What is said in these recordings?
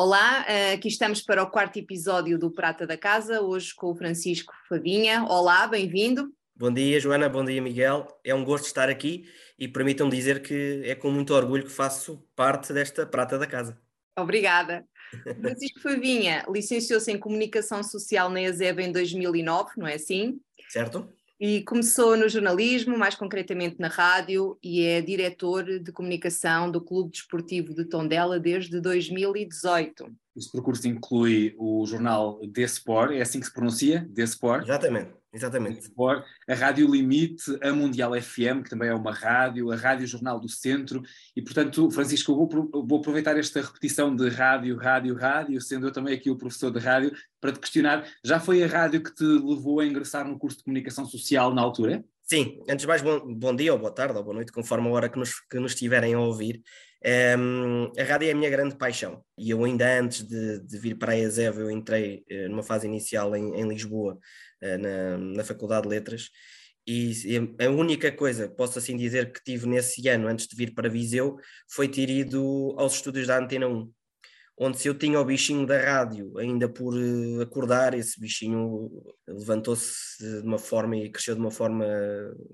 Olá, eh, aqui estamos para o quarto episódio do Prata da Casa, hoje com o Francisco Fabinha. Olá, bem-vindo. Bom dia, Joana, bom dia, Miguel. É um gosto estar aqui e permitam-me dizer que é com muito orgulho que faço parte desta Prata da Casa. Obrigada. Francisco Favinha licenciou-se em Comunicação Social na ESEB em 2009, não é assim? Certo? E começou no jornalismo, mais concretamente na rádio, e é diretor de comunicação do Clube Desportivo de Tondela desde 2018. Este percurso inclui o jornal Desport, é assim que se pronuncia? Desport? Exatamente, exatamente. A Rádio Limite, a Mundial FM, que também é uma rádio, a Rádio Jornal do Centro, e portanto, Francisco, eu vou, vou aproveitar esta repetição de rádio, rádio, rádio, sendo eu também aqui o professor de rádio, para te questionar, já foi a rádio que te levou a ingressar no curso de Comunicação Social na altura? Sim, antes de mais, bom, bom dia, ou boa tarde, ou boa noite, conforme a hora que nos, que nos estiverem a ouvir. Um, a rádio é a minha grande paixão e eu ainda antes de, de vir para a ESEV eu entrei uh, numa fase inicial em, em Lisboa na, na Faculdade de Letras e a única coisa, posso assim dizer, que tive nesse ano antes de vir para Viseu foi ter ido aos estúdios da Antena 1 onde se eu tinha o bichinho da rádio ainda por uh, acordar, esse bichinho levantou-se de uma forma e cresceu de uma forma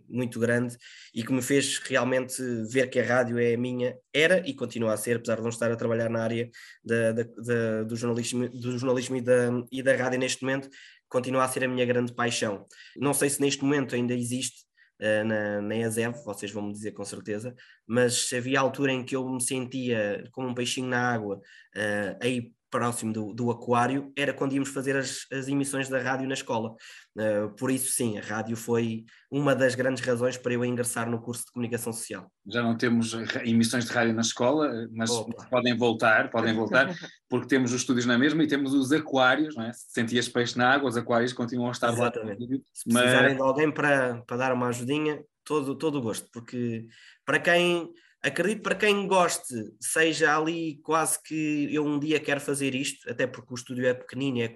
muito grande e que me fez realmente ver que a rádio é a minha, era e continua a ser, apesar de não estar a trabalhar na área da, da, da, do jornalismo, do jornalismo e, da, e da rádio neste momento, continua a ser a minha grande paixão. Não sei se neste momento ainda existe, Uh, na, na ESEV, vocês vão me dizer com certeza, mas havia altura em que eu me sentia como um peixinho na água, uh, aí próximo do, do, aquário, era quando íamos fazer as, as emissões da rádio na escola. Uh, por isso, sim, a rádio foi uma das grandes razões para eu ingressar no curso de comunicação social. Já não temos emissões de rádio na escola, mas Opa. podem voltar, podem voltar, porque temos os estúdios na mesma e temos os aquários, não é? Se sentias peixe na água, os aquários continuam a estar Exatamente. lá. Se precisarem mas... de alguém para, para dar uma ajudinha, todo, todo o gosto, porque para quem acredito para quem goste, seja ali quase que eu um dia quero fazer isto, até porque o estúdio é pequenino, é,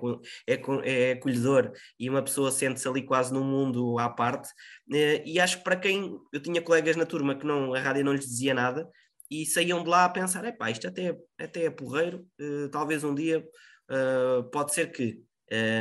é, é acolhedor e uma pessoa sente-se ali quase num mundo à parte. Eh, e acho que para quem eu tinha colegas na turma que não, a rádio não lhes dizia nada e saíam de lá a pensar: é pá, isto até, até é porreiro, eh, talvez um dia uh, pode ser que.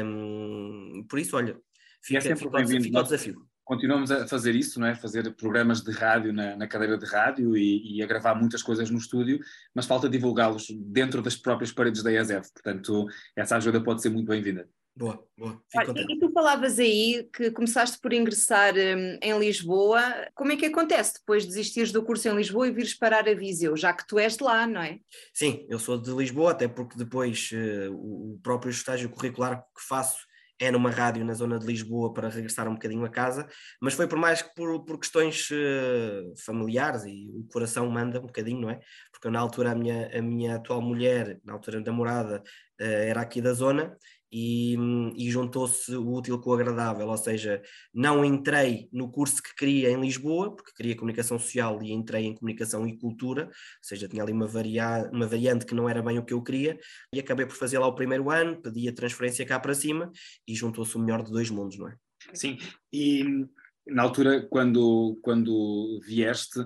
Um, por isso, olha, fica, é fica, fica, fica o desafio continuamos a fazer isso, não é? Fazer programas de rádio na, na cadeira de rádio e, e, a gravar muitas coisas no estúdio, mas falta divulgá-los dentro das próprias paredes da ESF. Portanto, essa ajuda pode ser muito bem-vinda. Boa, boa. e tu falavas aí que começaste por ingressar um, em Lisboa. Como é que acontece depois de desistires do curso em Lisboa e vires parar a Viseu, já que tu és de lá, não é? Sim, eu sou de Lisboa, até porque depois uh, o próprio estágio curricular que faço é numa rádio na zona de Lisboa para regressar um bocadinho a casa, mas foi por mais que por, por questões uh, familiares e o coração manda um bocadinho, não é? Porque na altura a minha, a minha atual mulher, na altura namorada, uh, era aqui da zona e, e juntou-se o útil com o agradável, ou seja, não entrei no curso que queria em Lisboa, porque queria comunicação social e entrei em comunicação e cultura, ou seja, tinha ali uma, varia, uma variante que não era bem o que eu queria, e acabei por fazer lá o primeiro ano, pedi a transferência cá para cima e juntou-se o melhor de dois mundos, não é? Sim, e na altura, quando, quando vieste,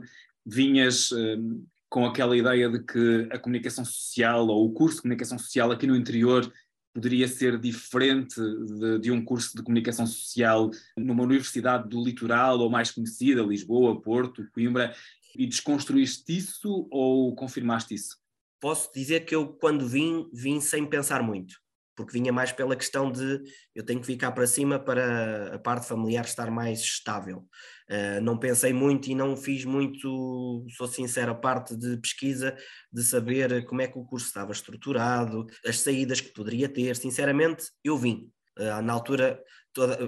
vinhas. Hum, com aquela ideia de que a comunicação social ou o curso de comunicação social aqui no interior poderia ser diferente de, de, um curso de comunicação social numa universidade do litoral ou mais conhecida, Lisboa, Porto, Coimbra, e desconstruíste isso ou confirmaste isso? Posso dizer que eu, quando vim, vim sem pensar muito porque vinha mais pela questão de eu tenho que ficar para cima para a parte familiar estar mais estável. Uh, não pensei muito e não fiz muito, sou sincero, a parte de pesquisa, de saber como é que o curso estava estruturado, as saídas que poderia ter. Sinceramente, eu vim. Uh, na altura,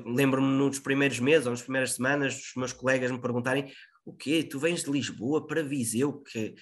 lembro-me nos primeiros meses ou nas primeiras semanas, os meus colegas me perguntarem o quê? Tu vens de Lisboa para Viseu? Que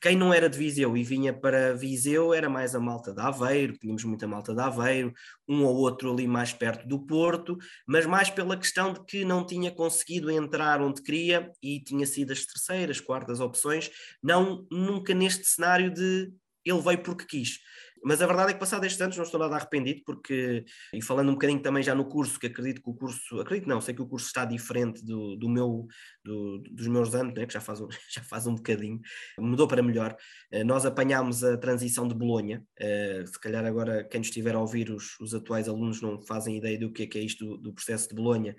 quem não era de Viseu e vinha para Viseu era mais a malta de Aveiro, tínhamos muita malta de Aveiro, um ou outro ali mais perto do Porto, mas mais pela questão de que não tinha conseguido entrar onde queria e tinha sido as terceiras, quartas opções, não nunca neste cenário de ele veio porque quis. Mas a verdade é que, passado estes anos, não estou nada arrependido, porque, e falando um bocadinho também já no curso, que acredito que o curso, acredito não, sei que o curso está diferente do, do meu, do, dos meus anos, né, que já faz, um, já faz um bocadinho, mudou para melhor. Uh, nós apanhámos a transição de Bolonha, uh, se calhar agora quem estiver a ouvir, os, os atuais alunos não fazem ideia do que é, que é isto do, do processo de Bolonha.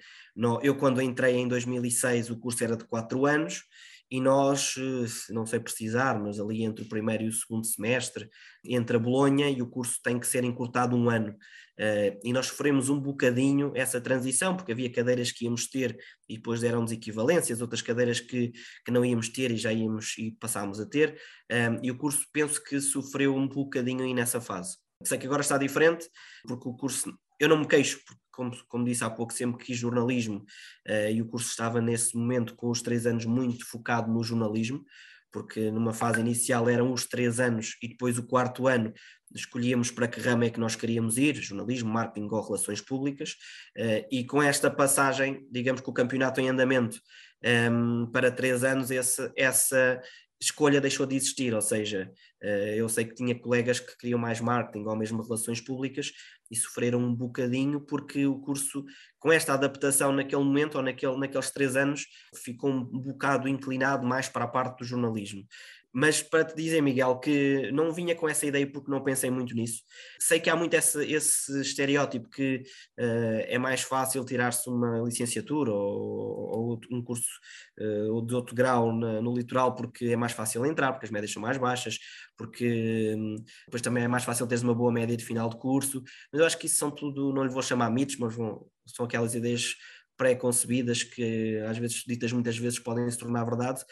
Eu, quando entrei em 2006, o curso era de 4 anos, e nós, eh, não sei precisar, mas ali entre o primeiro e o segundo semestre, entre a Bolonha e o curso tem que ser encurtado um ano. Uh, e nós sofremos um bocadinho essa transição, porque havia cadeiras que íamos ter e depois deram-nos equivalências, outras cadeiras que, que não íamos ter e já íamos e passámos a ter, um, e o curso penso que sofreu um bocadinho aí nessa fase. Sei que agora está diferente, porque o curso, eu não me queixo, como, como disse há pouco, sempre quis jornalismo uh, e o curso estava nesse momento com os três anos muito focado no jornalismo, porque numa fase inicial eram os três anos e depois o quarto ano escolhíamos para que ramo é que nós queríamos ir, jornalismo, marketing ou relações públicas, uh, e com esta passagem, digamos que o campeonato em andamento um, ehm, para três anos, esse, essa, escolha deixou de existir, ou seja, eh, eu sei que tinha colegas que queriam mais marketing ou mesmo relações públicas e sofreram um bocadinho porque o curso, com esta adaptação naquele momento ou naquele, naqueles três anos, ficou um bocado inclinado mais para a parte do jornalismo. Mas para te dizer, Miguel, que não vinha com essa ideia porque não pensei muito nisso. Sei que há muito esse, esse estereótipo que uh, é mais fácil tirar-se uma licenciatura ou, ou um curso uh, de outro grau na, no litoral porque é mais fácil entrar, porque as médias são mais baixas, porque um, depois também é mais fácil teres uma boa média de final de curso. Mas eu acho que isso são tudo, não lhe vou chamar mitos, mas vão, são aquelas ideias pré-concebidas que às vezes ditas muitas vezes podem se tornar verdade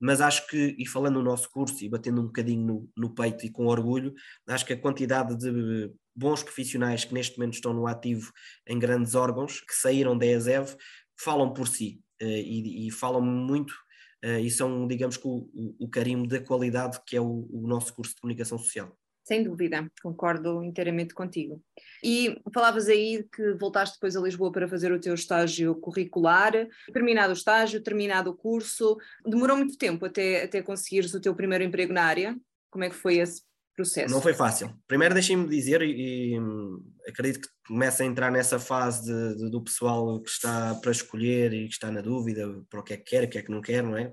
mas acho que, e falando no nosso curso e batendo um bocadinho no, no peito e com orgulho, acho que a quantidade de bons profissionais que neste momento estão no ativo em grandes órgãos, que saíram da ESEV, falam por si uh, e, e, falam muito uh, e são, digamos o, o, o carimbo da qualidade que é o, o nosso curso de comunicação social. Sem dúvida, concordo inteiramente contigo. E falavas aí que voltaste depois a Lisboa para fazer o teu estágio curricular. Terminado o estágio, terminado o curso, demorou muito tempo até, até conseguires o teu primeiro emprego na área? Como é que foi esse processo? Não foi fácil. Primeiro deixem-me dizer, e, e, acredito que começa a entrar nessa fase de, de, do pessoal que está para escolher e que está na dúvida para o que é que quer, o que é que não quer, não é?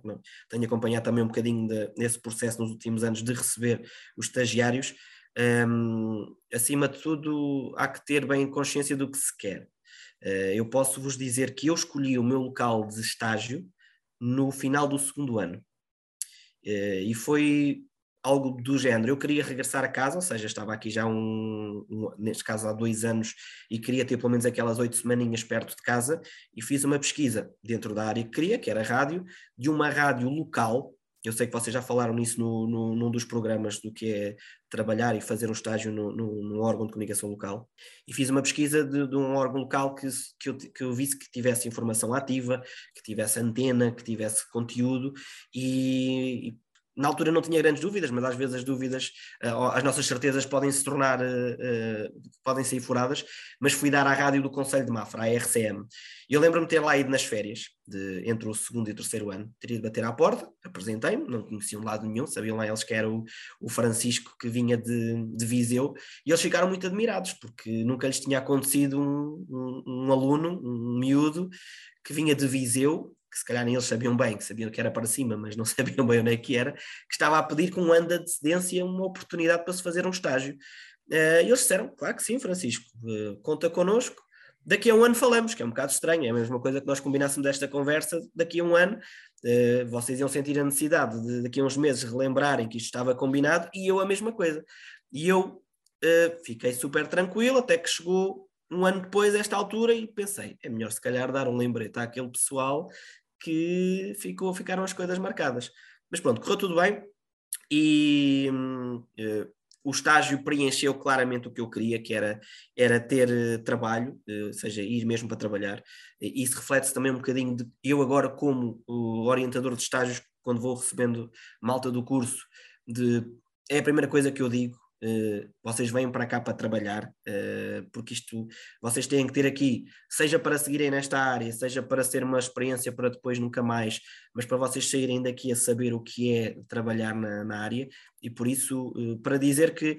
Tenho acompanhado também um bocadinho de, nesse processo nos últimos anos de receber os estagiários. Um, acima de tudo, há que ter bem consciência do que se quer. Uh, eu posso vos dizer que eu escolhi o meu local de estágio no final do segundo ano. Uh, e foi algo do género. Eu queria regressar a casa, ou seja, estava aqui já um, um, neste caso há dois anos e queria ter pelo menos aquelas oito semaninhas perto de casa e fiz uma pesquisa dentro da área que queria, que era rádio, de uma rádio local. Eu sei que vocês já falaram nisso no, no, num dos programas do que é trabalhar e fazer um estágio no, órgão de comunicação local. E fiz uma pesquisa de, de um órgão local que, que, eu, que eu visse que tivesse informação ativa, que tivesse antena, que tivesse conteúdo, e, e na altura não tinha grandes dúvidas, mas às vezes as dúvidas, uh, as nossas certezas podem se tornar, uh, uh, podem sair furadas, mas fui dar à rádio do Conselho de Mafra, a RCM. E eu lembro-me ter lá ido nas férias, de, entre o segundo e o terceiro ano, teria de bater à porta, apresentei-me, não conheciam de lado nenhum, sabiam lá eles que era o, o Francisco que vinha de, de Viseu, e eles ficaram muito admirados, porque nunca lhes tinha acontecido um, um, um aluno, um miúdo, que vinha de Viseu que se calhar nem eles sabiam bem, que sabiam que era para cima, mas não sabiam bem onde é que era, que estava a pedir com um ano de antecedência uma oportunidade para se fazer um estágio. Uh, e eles disseram, claro que sim, Francisco, uh, conta connosco, daqui a um ano falamos, que é um bocado estranho, é a mesma coisa que nós combinássemos esta conversa, daqui a um ano uh, vocês iam sentir a necessidade de daqui a uns meses relembrarem que isto estava combinado, e eu a mesma coisa. E eu fiquei super tranquilo até que chegou um ano depois, esta altura, e pensei, é melhor se calhar dar um lembrete àquele pessoal que ficou, ficaram as coisas marcadas. Mas pronto, correu tudo bem e uh, o estágio preencheu claramente o que eu queria, que era, era ter uh, trabalho, uh, ou seja, ir mesmo para trabalhar. Isso reflete-se também um bocadinho de eu agora como orientador de estágios, quando vou recebendo malta do curso, de é a primeira coisa que eu digo vocês vêm para cá para trabalhar, uh, porque isto vocês têm que ter aqui, seja para seguirem nesta área, seja para ser uma experiência para depois nunca mais, mas para vocês saírem daqui a saber o que é trabalhar na, na área, e por isso, uh, para dizer que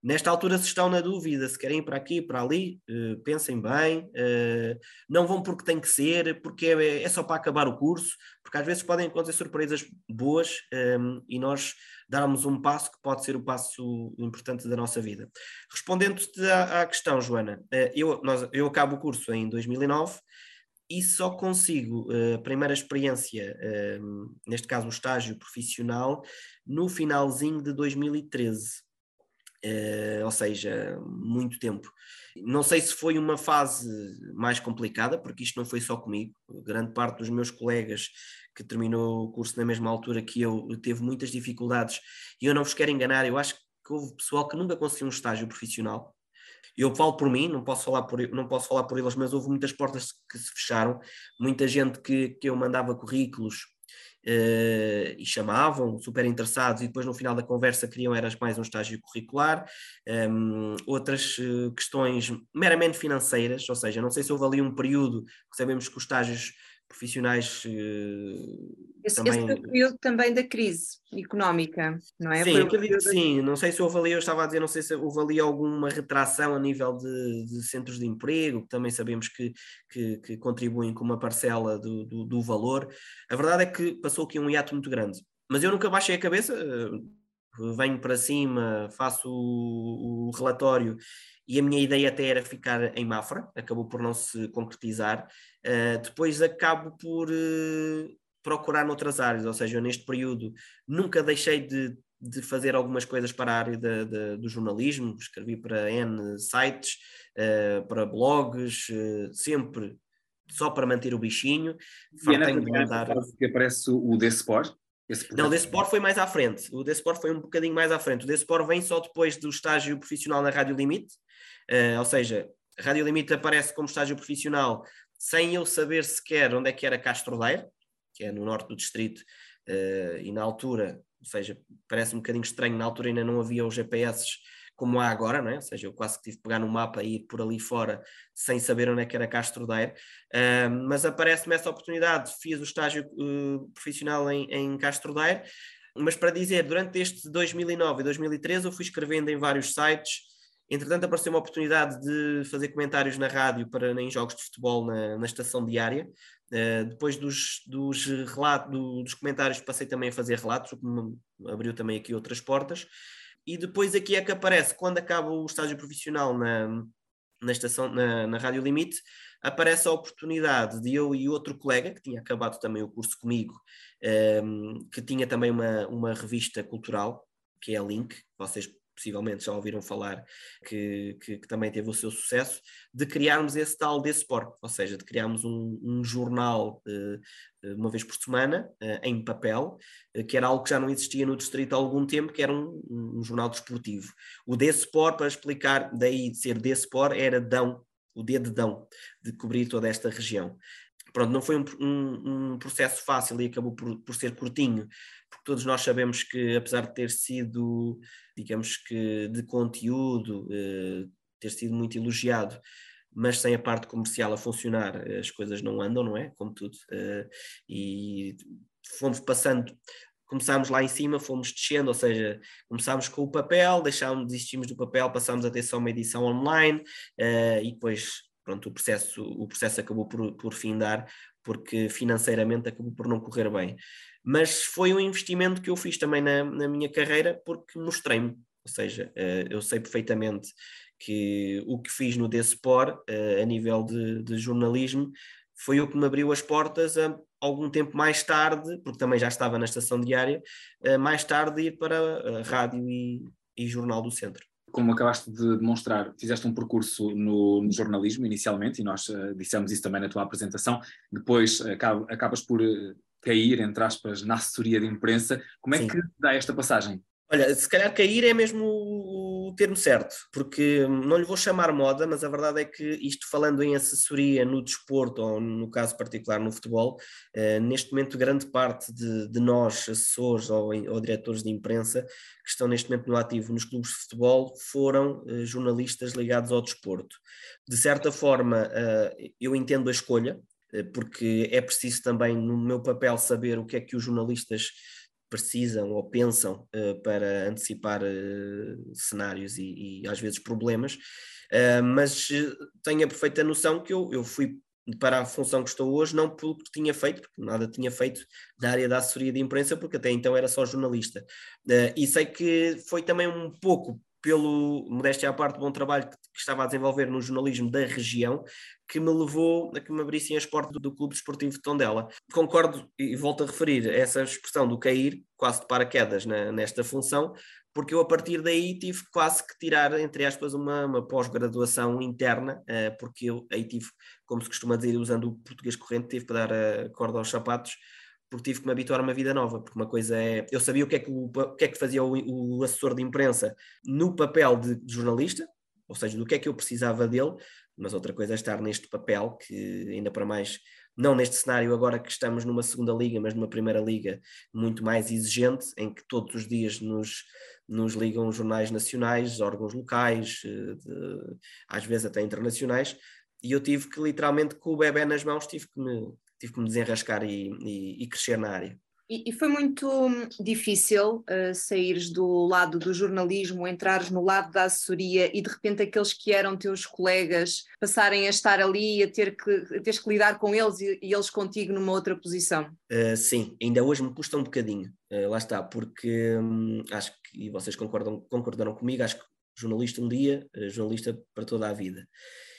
Nesta altura, se estão na dúvida, se querem ir para aqui, para ali, uh, pensem bem, uh, não vão porque tem que ser, porque é, é, só para acabar o curso, porque às vezes podem acontecer surpresas boas ehm, e nós darmos um passo que pode ser o passo importante da nossa vida. Respondendo-te à, questão, Joana, uh, eu, nós, eu acabo o curso em 2009 e só consigo a primeira experiência, ehm, neste caso o estágio profissional, no finalzinho de 2013 Uh, ou seja, muito tempo. Não sei se foi uma fase mais complicada, porque isto não foi só comigo. Grande parte dos meus colegas que terminou o curso na mesma altura que eu teve muitas dificuldades. E eu não vos quero enganar, eu acho que houve pessoal que nunca conseguiu um estágio profissional. Eu falo por mim, não posso falar por, não posso falar por eles, mas houve muitas portas que se fecharam, muita gente que, que eu mandava currículos uh, e chamavam, super interessados, e depois no final da conversa queriam era mais um estágio curricular, um, ehm, outras uh, questões meramente financeiras, ou seja, não sei se houve ali um período que sabemos que os estágios profissionais uh, esse, também... Esse foi o período também da crise económica, não é? Sim, acredito que sim. Não sei se houve ali, eu estava a dizer, não sei se houve ali alguma retração a nível de, de centros de emprego, que também sabemos que, que, que contribuem com uma parcela do, do, do, valor. A verdade é que passou aqui um hiato muito grande. Mas eu nunca baixei a cabeça, eh, venho para cima, faço o, o relatório e a minha ideia até era ficar em Mafra, acabou por não se concretizar. Uh, depois acabo por uh, procurar noutras áreas, ou seja, neste período nunca deixei de, de fazer algumas coisas para a área de, de, do jornalismo, escrevi para N sites, uh, para blogs, sempre só para manter o bichinho. E é nessa mandar... que aparece o Desport? Não, o Desport foi mais à frente. O Desport foi um bocadinho mais à frente. O Desport vem só depois do estágio profissional na Rádio Limite, Uh, ou seja, a Rádio Limite aparece como estágio profissional sem eu saber sequer onde é que era Castro Daire, que é no norte do distrito, uh, e na altura, ou seja, parece um bocadinho estranho, na altura ainda não havia os GPS como há agora, não é? ou seja, eu quase que tive que pegar no mapa e ir por ali fora sem saber onde é que era Castro Daire, uh, mas aparece-me essa oportunidade, fiz o estágio uh, profissional em, em Castro Daire, mas para dizer, durante este 2009 e 2013 eu fui escrevendo em vários sites, Entretanto, apareceu uma oportunidade de fazer comentários na rádio para em jogos de futebol na, na estação diária. Uh, depois dos, dos, relatos, do, dos comentários, passei também a fazer relatos, o que me abriu também aqui outras portas. E depois aqui é que aparece, quando acaba o estágio profissional na, na, estação, na, na Rádio Limite, aparece a oportunidade de eu e outro colega, que tinha acabado também o curso comigo, um, ehm, que tinha também uma, uma revista cultural, que é a Link, vocês possivelmente já ouviram falar, que, que, que, também teve o seu sucesso, de criarmos esse tal desse suporte, ou seja, de criarmos um, um jornal uh, uma vez por semana, uh, em papel, uh, que era algo que já não existia no distrito há algum tempo, que era um, um jornal desportivo. O Despor, para explicar, daí de ser Despor, era Dão, o de Dão, de cobrir toda esta região. Pronto, não foi um, um, um processo fácil e acabou por, por ser curtinho, todos nós sabemos que, apesar de ter sido, digamos que, de conteúdo, eh, ter sido muito elogiado, mas sem a parte comercial a funcionar, as coisas não andam, não é? Como tudo. Eh, e fomos passando começámos lá em cima, fomos descendo, ou seja, começámos com o papel, deixámos, desistimos do papel, passámos a ter só uma edição online e depois pronto, o processo, o processo acabou por, por findar porque financeiramente acabou por não correr bem mas foi um investimento que eu fiz também na, na minha carreira porque mostrei-me, ou seja, uh, eu sei perfeitamente que o que fiz no Despor uh, a nível de, de, jornalismo foi o que me abriu as portas a algum tempo mais tarde, porque também já estava na estação diária, uh, mais tarde ir para rádio e, e jornal do centro. Como acabaste de demonstrar, fizeste um percurso no, no jornalismo inicialmente, e nós uh, dissemos isso também na tua apresentação, depois acabas por uh, cair, entre aspas, na assessoria de imprensa. Como é Sim. que dá esta passagem? Olha, se calhar cair é mesmo o termo certo, porque não lhe vou chamar moda, mas a verdade é que isto falando em assessoria no desporto, ou no caso particular no futebol, eh, neste momento grande parte de, de nós, assessores ou, ou, diretores de imprensa, que estão neste momento no ativo nos clubes de futebol, foram eh, jornalistas ligados ao desporto. De certa forma, eh, eu entendo a escolha, porque é preciso também, no meu papel, saber o que é que os jornalistas precisam ou pensam uh, para antecipar uh, cenários e, e, às vezes problemas, uh, mas tenho a perfeita noção que eu, eu fui para a função que estou hoje, não pelo que tinha feito, porque nada tinha feito na área da assessoria de imprensa, porque até então era só jornalista. e sei que foi também um pouco pelo, modéstia à parte, bom trabalho que, que, estava a desenvolver no jornalismo da região, que me levou a que me abrissem as portas do, Clube Esportivo de Tondela. Concordo e volto a referir essa expressão do cair, quase de paraquedas na, nesta função, porque eu a partir daí tive quase que tirar, entre aspas, uma, uma pós-graduação interna, uh, porque eu aí tive, como se costuma dizer, usando o português corrente, tive que dar a corda aos sapatos, porque tive que me habituar a uma vida nova, porque uma coisa é, eu sabia o que é que, o, o que, é que fazia o, o, assessor de imprensa no papel de, jornalista, ou seja, do que é que eu precisava dele, mas outra coisa é estar neste papel, que ainda para mais, não neste cenário agora que estamos numa segunda liga, mas numa primeira liga muito mais exigente, em que todos os dias nos, nos ligam jornais nacionais, órgãos locais, eh, de, às vezes até internacionais, e eu tive que literalmente com o bebê nas mãos tive que me, tive que me desenrascar e, e, e crescer na área. E, e foi muito hum, difícil uh, saíres do lado do jornalismo, entrares no lado da assessoria e de repente aqueles que eram teus colegas passarem a estar ali e a ter que, a teres que lidar com eles e, e eles contigo numa outra posição? Uh, sim, ainda hoje me custa um bocadinho, uh, lá está, porque hum, acho que, e vocês concordam, concordaram comigo, acho que jornalista um dia, jornalista para toda a vida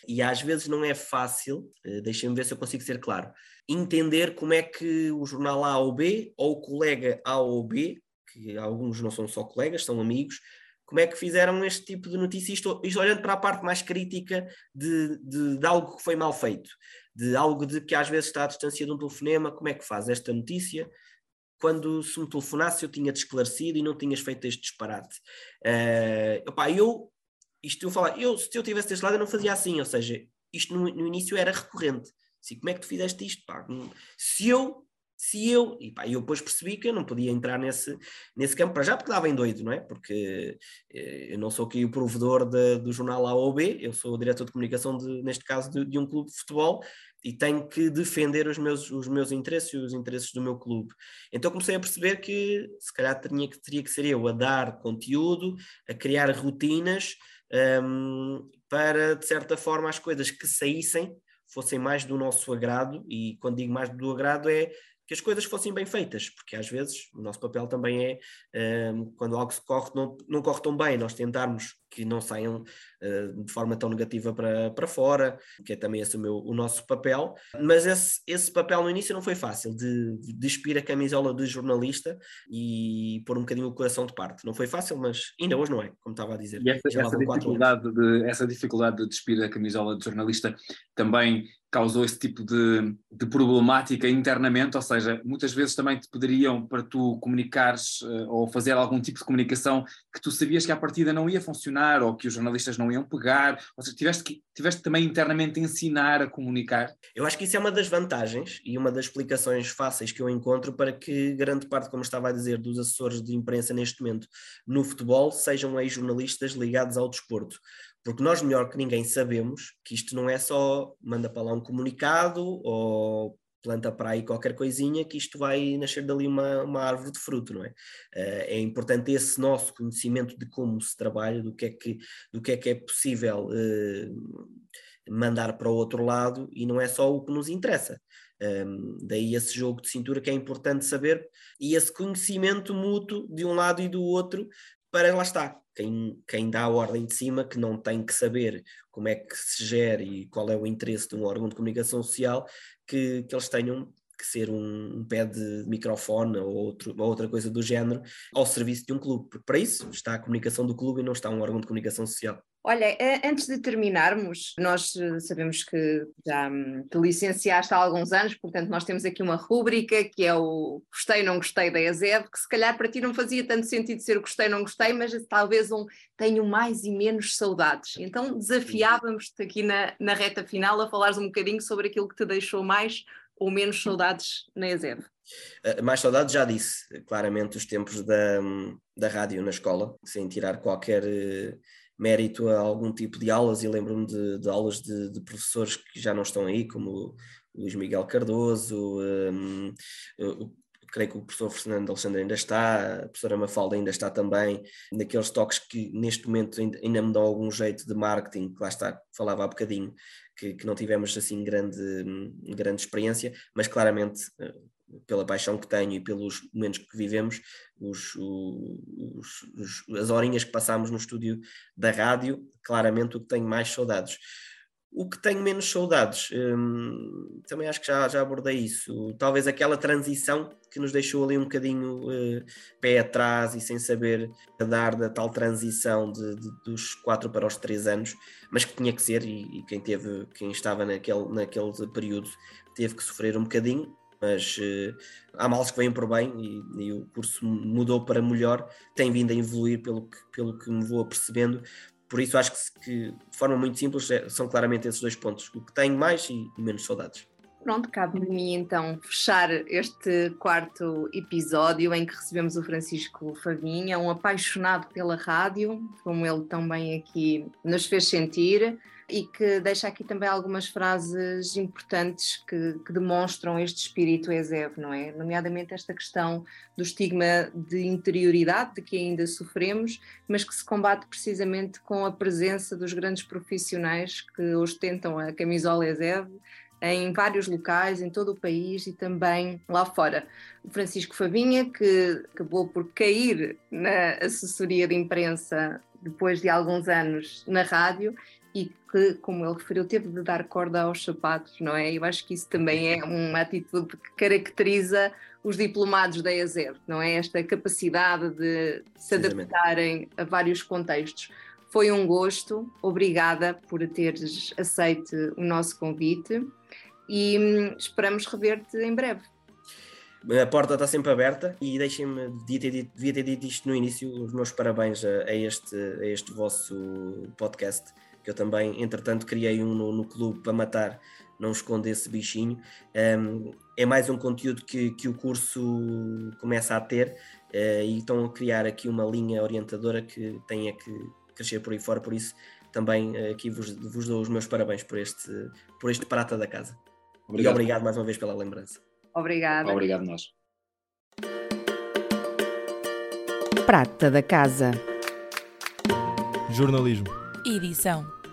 e às vezes não é fácil, uh, deixem-me ver se eu consigo ser claro, entender como é que o jornal A ou B, ou o colega A ou B, que alguns não são só colegas, são amigos, como é que fizeram este tipo de notícia, isto, isto olhando para a parte mais crítica de, de, de, algo que foi mal feito, de algo de que às vezes está à distância de um telefonema, como é que faz esta notícia? Quando se me telefonasse eu tinha-te esclarecido e não tinhas feito este disparate. Uh, eu isto eu falar, eu, se eu tivesse deste lado eu não fazia assim, ou seja, isto no, no início era recorrente. Assim, como é que tu fizeste isto? Pá? Se eu, se eu, e pá, eu depois percebi que eu não podia entrar nesse, nesse campo para já, porque dava em doido, não é? Porque eh, eu não sou aqui o provedor de, do jornal A ou B, eu sou o diretor de comunicação, de, neste caso, de, de um clube de futebol, e tenho que defender os meus, os meus interesses e os interesses do meu clube. Então comecei a perceber que se calhar teria que, teria que ser eu a dar conteúdo, a criar rotinas, um, para, de certa forma, as coisas que saíssem fossem mais do nosso agrado, e quando digo mais do agrado é que as coisas fossem bem feitas, porque às vezes o nosso papel também é, um, quando algo se corre, não, não corre tão bem, nós tentarmos que não saiam uh, de forma tão negativa para, para fora, que é também esse o, meu, o nosso papel, mas esse, esse papel no início não foi fácil, de, de despir a camisola de jornalista e pôr um bocadinho o coração de parte. Não foi fácil, mas ainda hoje não é, como estava a dizer. E essa, essa dificuldade, de, essa dificuldade de despir a camisola de jornalista também causou esse tipo de, de, problemática internamente, ou seja, muitas vezes também te poderiam para tu comunicares uh, ou fazer algum tipo de comunicação que tu sabias que à partida não ia funcionar ou que os jornalistas não iam pegar? Ou seja, tiveste, que, tiveste também internamente ensinar a comunicar? Eu acho que isso é uma das vantagens e uma das explicações fáceis que eu encontro para que grande parte, como estava a dizer, dos assessores de imprensa neste momento no futebol sejam ex-jornalistas ligados ao desporto. Porque nós, melhor que ninguém, sabemos que isto não é só manda para lá um comunicado ou planta para aí qualquer coisinha que isto vai nascer dali uma, uma árvore de fruto, não é? Eh, é importante esse nosso conhecimento de como se trabalha, do que é que, do que, é, que é possível uh, mandar para o outro lado e não é só o que nos interessa. Um, ehm, daí esse jogo de cintura que é importante saber e esse conhecimento mútuo de um lado e do outro para lá está, quem, quem dá a ordem de cima, que não tem que saber como é que se gera e qual é o interesse de um órgão de comunicação social, que, que eles tenham que ser um, um pé de microfone ou, outro, ou outra coisa do género ao serviço de um clube. Porque para isso está a comunicação do clube e não está um órgão de comunicação social. Olha, eh, antes de terminarmos, nós eh, sabemos que já hum, te licenciaste há alguns anos, portanto, nós temos aqui uma rúbrica que é o gostei, não gostei da ESEV, que se calhar para ti não fazia tanto sentido ser o gostei, não gostei, mas talvez um tenho mais e menos saudades. Então, desafiávamos-te aqui na, na reta final a falares um bocadinho sobre aquilo que te deixou mais ou menos saudades na ESEV. Uh, mais saudades, já disse, claramente, os tempos da, hum, da rádio na escola, sem tirar qualquer. Mérito a algum tipo de aulas e lembro-me de, de, aulas de, de, professores que já não estão aí, como o Luís Miguel Cardoso, um, creio que o professor Fernando Alexandre ainda está, a professora Mafalda ainda está também, naqueles toques que neste momento ainda, ainda me dão algum jeito de marketing, que lá está, falava há bocadinho, que, que não tivemos assim grande, grande experiência, mas claramente pela paixão que tenho e pelos momentos que vivemos, os, os, os, as horinhas que passámos no estúdio da rádio, claramente o que tenho mais saudades. O que tenho menos saudades, hum, também acho que já, já abordei isso. Talvez aquela transição que nos deixou ali um bocadinho uh, pé atrás e sem saber dar da tal transição de, de, dos quatro para os três anos, mas que tinha que ser, e, e quem teve, quem estava naquele, naquele período teve que sofrer um bocadinho mas uh, há males que vêm por bem e, e, o curso mudou para melhor, tem vindo a evoluir pelo que, pelo que me vou apercebendo. Por isso acho que, que de forma muito simples é, são claramente esses dois pontos, o que tenho mais e, e menos saudades. Pronto, cabe-me mim então fechar este quarto episódio em que recebemos o Francisco Favinha, um apaixonado pela rádio, como ele também aqui nos fez sentir e que deixa aqui também algumas frases importantes que, que demonstram este espírito ESEV, não é? Nomeadamente esta questão do estigma de interioridade de que ainda sofremos, mas que se combate precisamente com a presença dos grandes profissionais que ostentam a camisola ESEV em vários locais, em todo o país e também lá fora. O Francisco Favinha, que acabou por cair na assessoria de imprensa depois de alguns anos na rádio e que, como ele referiu, teve de dar corda aos sapatos, não é? Eu acho que isso também é uma atitude que caracteriza os diplomados da ESER, não é? Esta capacidade de se adaptarem a vários contextos. Foi um gosto, obrigada por teres aceito o nosso convite e hum, esperamos rever-te em breve. A porta está sempre aberta e deixem-me, devia ter, dito, devia ter dito isto no início, os meus parabéns a, a, este, a este vosso podcast que eu também, entretanto, criei um no, no clube para matar, não esconder esse bichinho. Um, é mais um conteúdo que, que o curso começa a ter uh, e estão a criar aqui uma linha orientadora que tenha que crescer por aí fora, por isso também uh, aqui vos, vos dou os meus parabéns por este, por este prata da casa. Obrigado. E obrigado mais uma vez pela lembrança. Obrigada. Obrigado nós. Prata da Casa. Jornalismo Edição.